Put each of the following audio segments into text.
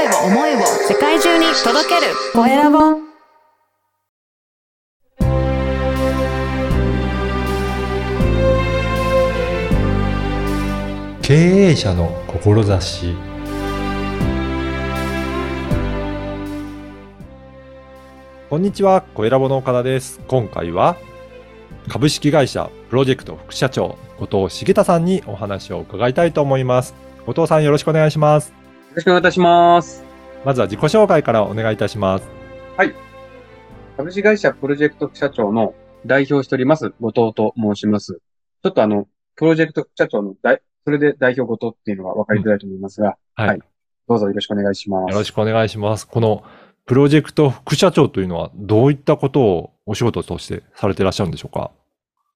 声を思いを世界中に届けるコエラボ経営者の志こんにちは、コエラボの岡田です。今回は株式会社プロジェクト副社長後藤茂太さんにお話を伺いたいと思います。後藤さんよろしくお願いします。よろしくお願いいたします。まずは自己紹介からお願いいたします。株式会社プロジェクト副社長の代表をしております、後藤と申します。ちょっとあの、プロジェクト副社長の代、それで代表後藤っていうのが分かりづらいと思いますが、はい。はいどうぞよろしくお願いします。よろしくお願いします。このプロジェクト副社長というのはどういったことをお仕事としてされていらっしゃるんでしょうか？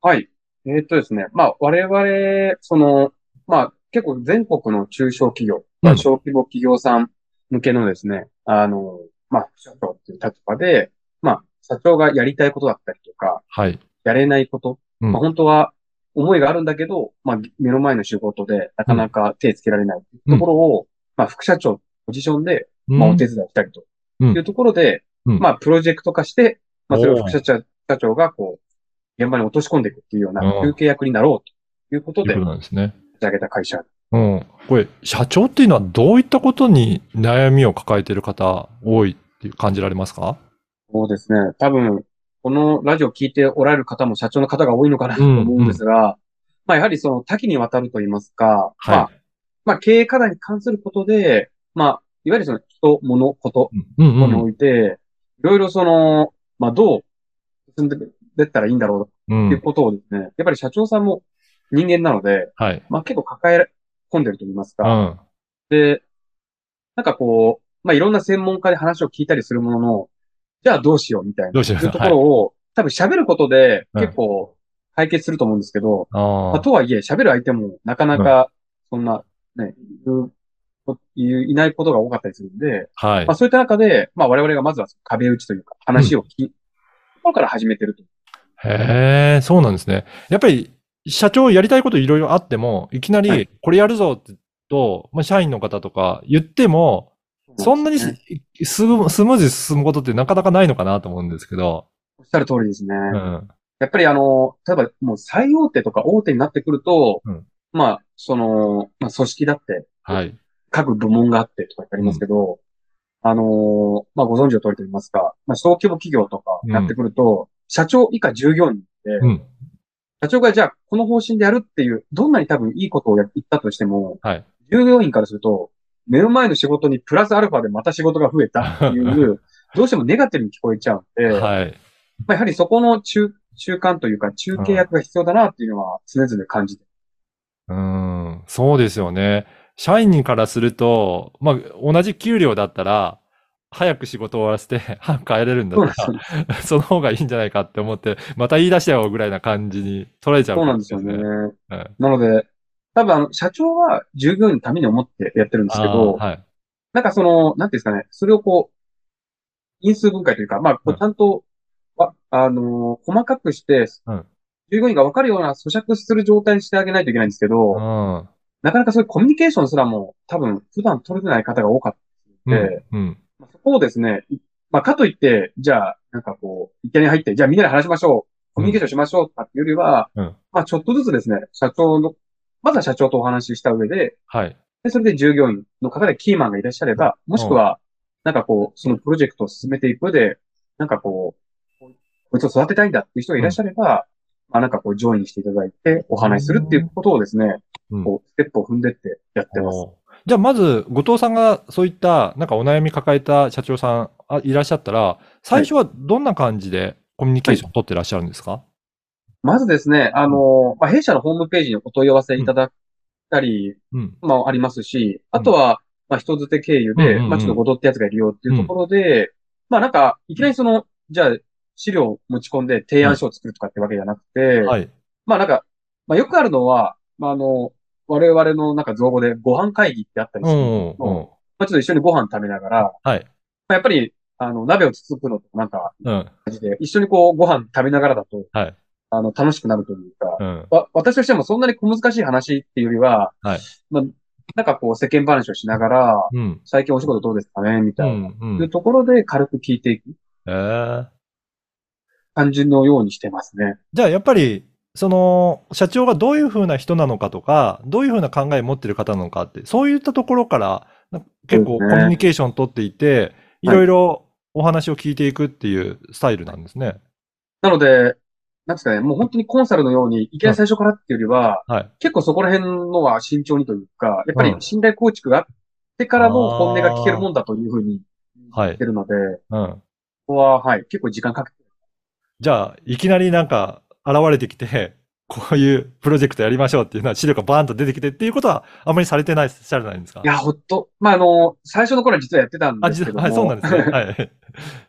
はい。えーっとですね。まあ、我々、その、まあ、結構全国の中小企業、まあうん小規模企業さん向けのですね、あの、まあ、副社長っていう立場で、まあ、社長がやりたいことだったりとか、はい。やれないこと、うん。まあ、本当は思いがあるんだけど、まあ、目の前の仕事でなかなか手つけられないところを、まあ、副社長ポジションで、まあ、お手伝いしたりとうん。いうところで、うん。まあ、プロジェクト化して、まあ、それを副社長社長がこう、現場に落とし込んでいくっていうようなうん休憩役になろうということでということなんですね。立ち上げた会社。うん。これ、社長っていうのはどういったことに悩みを抱えている方多いっていう感じられますか？そうですね。多分、このラジオ聞いておられる方も社長の方が多いのかなと思うんですが、まあ、やはりその多岐にわたると言いますか、まあは、まあ、経営課題に関することで、まあ、いわゆるその人、物、こと、い。うんうんにおいて、いろいろその、まあ、どう進んでいったらいいんだろう。うっていうんことをですね、やっぱり社長さんも人間なので、はい。まあ、結構抱え込んでると言いますか。うん。で、なんかこう、まあ、いろんな専門家で話を聞いたりするものの、じゃあどうしようみたいな、どうしよういうところを、多分喋ることでうん結構解決すると思うんですけど、あまあ、あ。とはいえ、喋る相手もなかなか、そんな、ね、いるいないことが多かったりするんで、はいまあ、。そういった中で、まあ、我々がまずは壁打ちというか、話を聞き、ところから始めてると。へえ、そうなんですね。やっぱり、社長やりたいこといろいろあっても、いきなはり、これやるぞってと、まあ、社員の方とか言っても、そんなにねススムスムーズに進むことってなかなかないのかなと思うんですけど。おっしゃる通りですね。うん。やっぱりあの、例えばもう最大手とか大手になってくると、うんまあ、その、まあ、組織だって、はい。各部門があってとかってありますけど、あのーまあ、ご存知の通りと言いますか、まあ、小規模企業とかやってくると、社長以下従業員で、うん。社長がじゃあこの方針でやるっていう、どんなに多分いいことをや言ったとしても、はい。従業員からすると、目の前の仕事にプラスアルファでまた仕事が増えたっていう、どうしてもネガティブに聞こえちゃうんで、はい。まあ、やはりそこの中、中間というか中継役が必要だなっていうのは常々感じて。うん、そうですよね。社員からすると、まあ、同じ給料だったら、早く仕事を終わらせて、早く帰れるんだった。ら、その方がいいんじゃないかって思って、また言い出したよぐらいな感じに取られちゃうそうなんですよね。うんなので、多分あの、社長は従業員のために思ってやってるんですけど、はい。なんかその、なんていうんですかね、それをこう、因数分解というか、まあ、こううんちゃんと、わあのー細かくして、うん従業員が分かるような咀嚼する状態にしてあげないといけないんですけど、うん。なかなかそういうコミュニケーションすらも多分普段取れてない方が多かったので、うん。まあそこをですね、いまあ、かといって、じゃあ、なんかこう、一見に入って、じゃあみんなで話しましょう、コミュニケーションしましょう。とかっていうよりは、うん。まあ、ちょっとずつですね、社長の、まずは社長とお話しした上で、はい。で、それで従業員の方でキーマンがいらっしゃれば、もしくは、なんかこう、そのプロジェクトを進めていく上で、なんかこう、こいつを育てたいんだっていう人がいらっしゃれば、まあなんかこう、ジョインしていただいて、お話しするっていうことをですね、うん。こう、ステップを踏んでってやってます。じゃあ、まず、後藤さんがそういった、なんかお悩み抱えた社長さんあいらっしゃったら、最初はどんな感じでコミュニケーションを取ってらっしゃるんですか、まずですね、あの、まあ、弊社のホームページにお問い合わせいただいたり、うん。まあ、ありますし、あとは、まあ、人づて経由で、うんうんうん。まあ、ちょっとごとってやつがいるよっていうところで、まあ、なんか、いきなりその、じゃあ、資料を持ち込んで提案書を作るとかってわけじゃなくて、はい。まあ、なんか、まあ、よくあるのは、まあ、あの、我々のなんか造語でご飯会議ってあったりするうんうんうん。まあ、ちょっと一緒にご飯食べながら、はい。まあ、やっぱり、あの、鍋をつつくのとなんか、うん。感じで、一緒にこう、ご飯食べながらだと、はい。あの、楽しくなるというか、うん。わ、私としてもそんなに小難しい話っていうよりは、はい。まあ、なんかこう世間話をしながら、うん。最近お仕事どうですかねみうたいな。ん。う。いうんところで軽く聞いていくえー感じのようにしてますね。じゃあやっぱり、その、社長がどういうふうな人なのかとか、どういうふうな考えを持ってる方なのかって、そういったところから、な結構コミュニケーション取っていて、いろいろお話を聞いていくっていうスタイルなんですね。なので、なんですかね、もう本当にコンサルのように、いきなり最初からっていうよりは、はい。結構そこら辺のは慎重にというか、やっぱりうん信頼構築があってからの本音が聞けるもんだというふうにはい言ってるので、うん。ここは、はい、結構時間かけて、じゃあ、いきなりなんか現れてきて、こういうプロジェクトやりましょうっていうのは資料がバーンと出てきてっていうことはあまりされてない、されてないんですか？いや、ほっと、まあ、あの、最初の頃は実はやってたんあ、ですけどは、はい、そうなんですね。はい。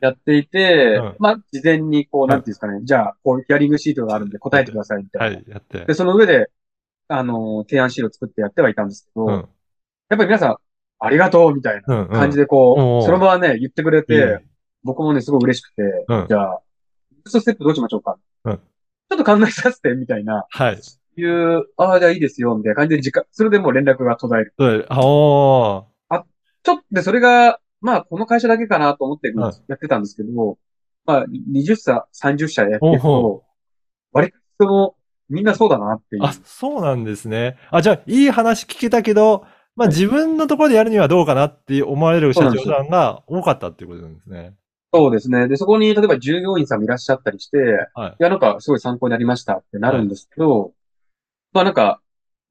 やっていて、うんまあ、事前にこう、なんていうんですかね、じゃあ、こう、ヒアリングシートがあるんで答えてくださいみたな。はいい、やってで、。その上で、あの、提案資料作ってやってはいたんですけど、うん。やっぱり皆さん、ありがとうみたいなうん、うん。感じでこう、おうおうその場はね、言ってくれいいて、僕もね、すごい嬉しくて、うんじゃあ、ネクストステップどうしましょうか？うんちょっと考えさせて、みたいな、はい。いう、ああ、じゃあいいですよ、みたいな感じで時間、それでもう連絡が途絶える。そうあおー。ちょっと、で、それが、まあ、この会社だけかなと思ってうんやってたんですけど、まあ、20社、30社やってると、割とその、みんなそうだなっていう。あ、そうなんですね。あ、じゃあ、いい話聞けたけど、まあ自分のところでやるにはどうかなって思われる社長さんが多かったっていうことなんですね。そうですね。で、そこに、例えば従業員さんもいらっしゃったりして、はいいや、なんか、すごい参考になりましたってなるんですけど、まあなんか、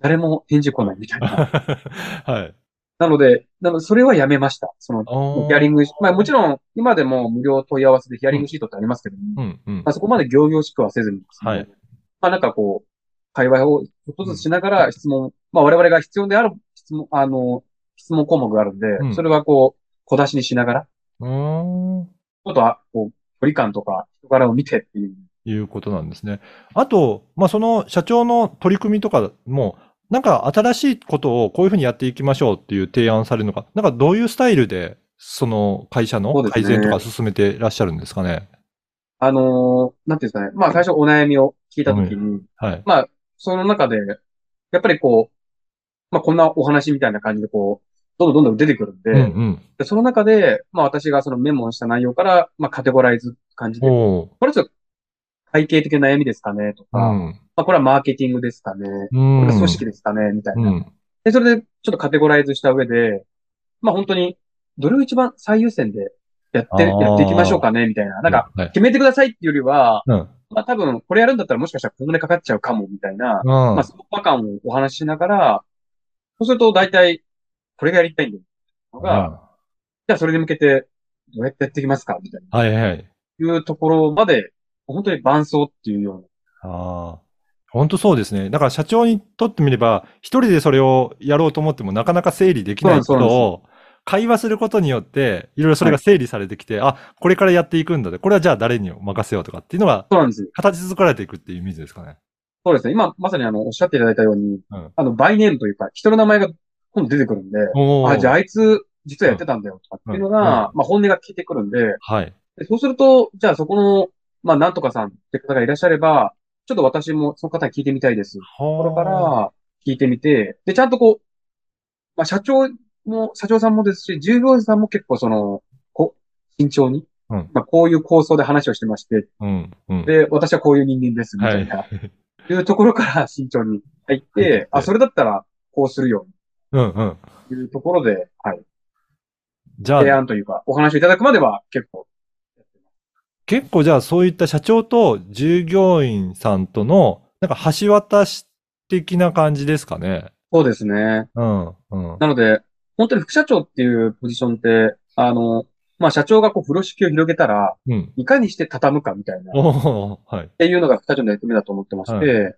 誰も返事来ないみたいな。はい。なので、なので、それはやめました。その、ヒアリング、まあもちろん、今でも無料問い合わせでヒアリングシートってありますけども、うん、うんまあ、。そこまで行々しくはせずにですね、はいまあなんかこう、会話をちょっとずつしながら質問、まあ我々が必要である質問、あの、質問項目があるんで、うんそれはこう、小出しにしながら、うーん。ちょっとあ、こう、距離感とか人柄を見てっていう。いうことなんですね。あと、まあ、その社長の取り組みとかも、なんか新しいことをこういうふうにやっていきましょうっていう提案されるのか、なんかどういうスタイルで、その会社の改善とか進めていらっしゃるんですかね。あのーなんていうんですかね。まあ最初お悩みを聞いたときに、はい。まあ、その中で、やっぱりこう、まあこんなお話みたいな感じでこう、どんどんどんどん出てくるんで、うんうん。でその中で、まあ私がそのメモした内容から、まあカテゴライズ感じで、おーこれちょっと会計的な悩みですかねとか、うん。まあこれはマーケティングですかね、うこん。れは組織ですかね、みたいうな。ん。で、それでちょっとカテゴライズした上で、まあ本当に、どれを一番最優先でやって、あーやっていきましょうかね、みたいな。なんか、はい。決めてくださいっていうよりは、うん。まあ多分、これやるんだったらもしかしたらこんなにかかっちゃうかも、みたいな、うん。まあ、そのパ感をお話ししながら、そうすると大体、これがやりたいんだよ。のが、じゃあそれに向けて、どうやってやっていきますか？みたいな。はいはい。いうところまで、本当に伴奏っていうような。ああ。本当そうですね。だから社長にとってみれば、一人でそれをやろうと思ってもなかなか整理できないことを、会話することによって、いろいろそれが整理されてきて、あ、これからやっていくんだで、これはじゃあ誰に任せようとかっていうのが、そうなんですよ。形作られていくっていうイメージですかね。そうですね。今、まさにあの、おっしゃっていただいたように、うんあの、バイネームというか、人の名前が今度出てくるんで、おあ、じゃああ。あいつ、実はやってたんだよ、とかっていうのが、うんまあ本音が聞いてくるんで、はい。でそうすると、じゃあそこの、まあなんとかさんって方がいらっしゃれば、ちょっと私もその方に聞いてみたいです。ところかはら聞いてみて、で、ちゃんとこう、まあ社長も、社長さんもですし、従業員さんも結構その、こ慎重に、うんまあこういう構想で話をしてまして、あ。うん。うん。で、私はこういう人間です、みたいな、はいい、うところから慎重に入ってて、あ、それだったらこうするよ、うんうん。というところで、はい、じゃ提あ、案というか、お話をいただくまでは結構、結構じゃあそういった社長と従業員さんとの、なんか橋渡し的な感じですかね。そうですね。うん。うん。なので、本当に副社長っていうポジションって、あの、まあ、社長がこう風呂敷を広げたら、うん。いかにして畳むかみたいな、はい。ていうのが副社長の役目だと思ってまして、はい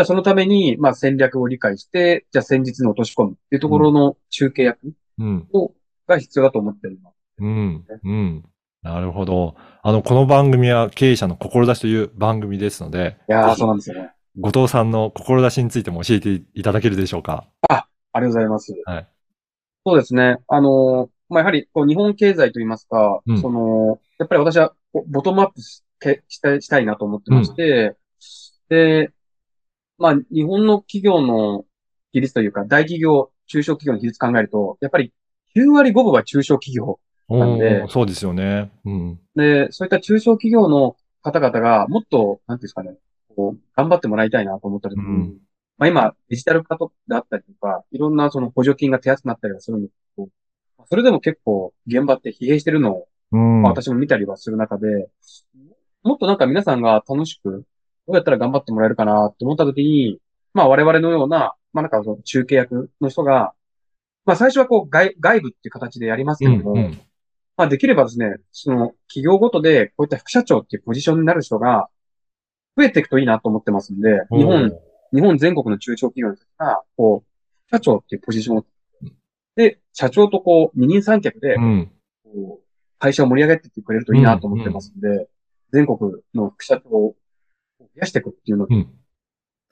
じゃあそのために、まあ、戦略を理解して、じゃあ戦術に落とし込むっていうところの中継役うん。を、が必要だと思ってるの。うん。うん。なるほど。あの、この番組は経営者の志という番組ですので、いやそうなんですよね。後藤さんの志についても教えていただけるでしょうか？ありがとうございます。はい。そうですね。あの、まあ、やはり、こう、日本経済といいますか、うんその、やっぱり私は、ボトムアップしてしたいしたいなと思ってまして、で、まあ、日本の企業の比率というか、大企業、中小企業の比率考えると、やっぱり9割5分は中小企業。なんでそうですよね。うん。で、そういった中小企業の方々がもっと、なんていうんですかね、こう、頑張ってもらいたいなと思った時に、うんまあ今、デジタル化とだったりとか、いろんなその補助金が手厚くなったりはするんですけど、それでも結構現場って疲弊してるのを、うん。まあ私も見たりはする中で、もっとなんか皆さんが楽しく、どうやったら頑張ってもらえるかなって思った時に、まあ我々のような、まあなんかその中継役の人が、まあ最初はこう外外部っていう形でやりますけうんども、うんまあできればですね、その企業ごとでこういった副社長っていうポジションになる人が増えていくといいなと思ってますんで、日本、日本全国の中小企業の人が、こう、社長っていうポジションを、で、社長とこう、二人三脚で会社を盛り上げていってくれるといいなと思ってますんで、全国の副社長を増やしていくっていうの。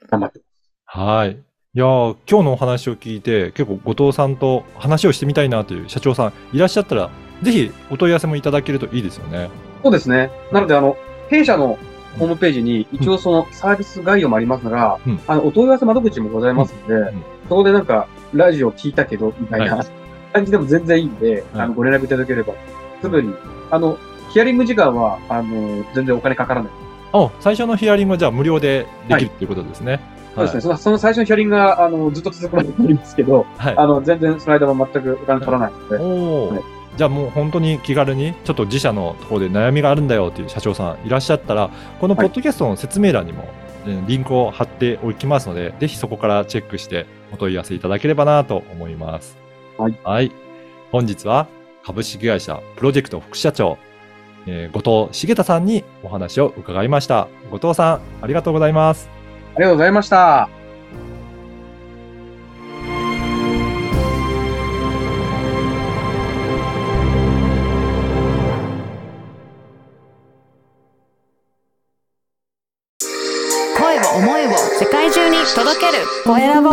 頑張ってます。はい。いやー今日のお話を聞いて、結構後藤さんと話をしてみたいなという社長さんいらっしゃったら、ぜひお問い合わせもいただけるといいですよね。そうですね。なので、あの、弊社のホームページに一応そのサービス概要もありますが、うんあの、お問い合わせ窓口もございますので、んそこでなんか、ラジオ聞いたけど、みたいな、は感じでも全然いいんで、はいあの、ご連絡いただければ、すぐに、あの、ヒアリング時間は、あの、全然お金かからない。あ、最初のヒアリングはじゃあ無料でできるっていうことですね。そうですね。そのその最初のヒアリングが、あの、ずっと続くまですけど、はい。あの、全然その間も全くお金取らないので、おお、はいじゃあもう本当に気軽にちょっと自社のところで悩みがあるんだよっていう社長さんいらっしゃったらこのポッドキャストの説明欄にも、えーリンクを貼っておきますのでぜひそこからチェックしてお問い合わせいただければなと思います。はい。本日は株式会社プロジェクト副社長、えー後藤茂太さんにお話を伺いました。後藤さんありがとうございます。ありがとうございました。声を思いを世界中に届けるコエラボ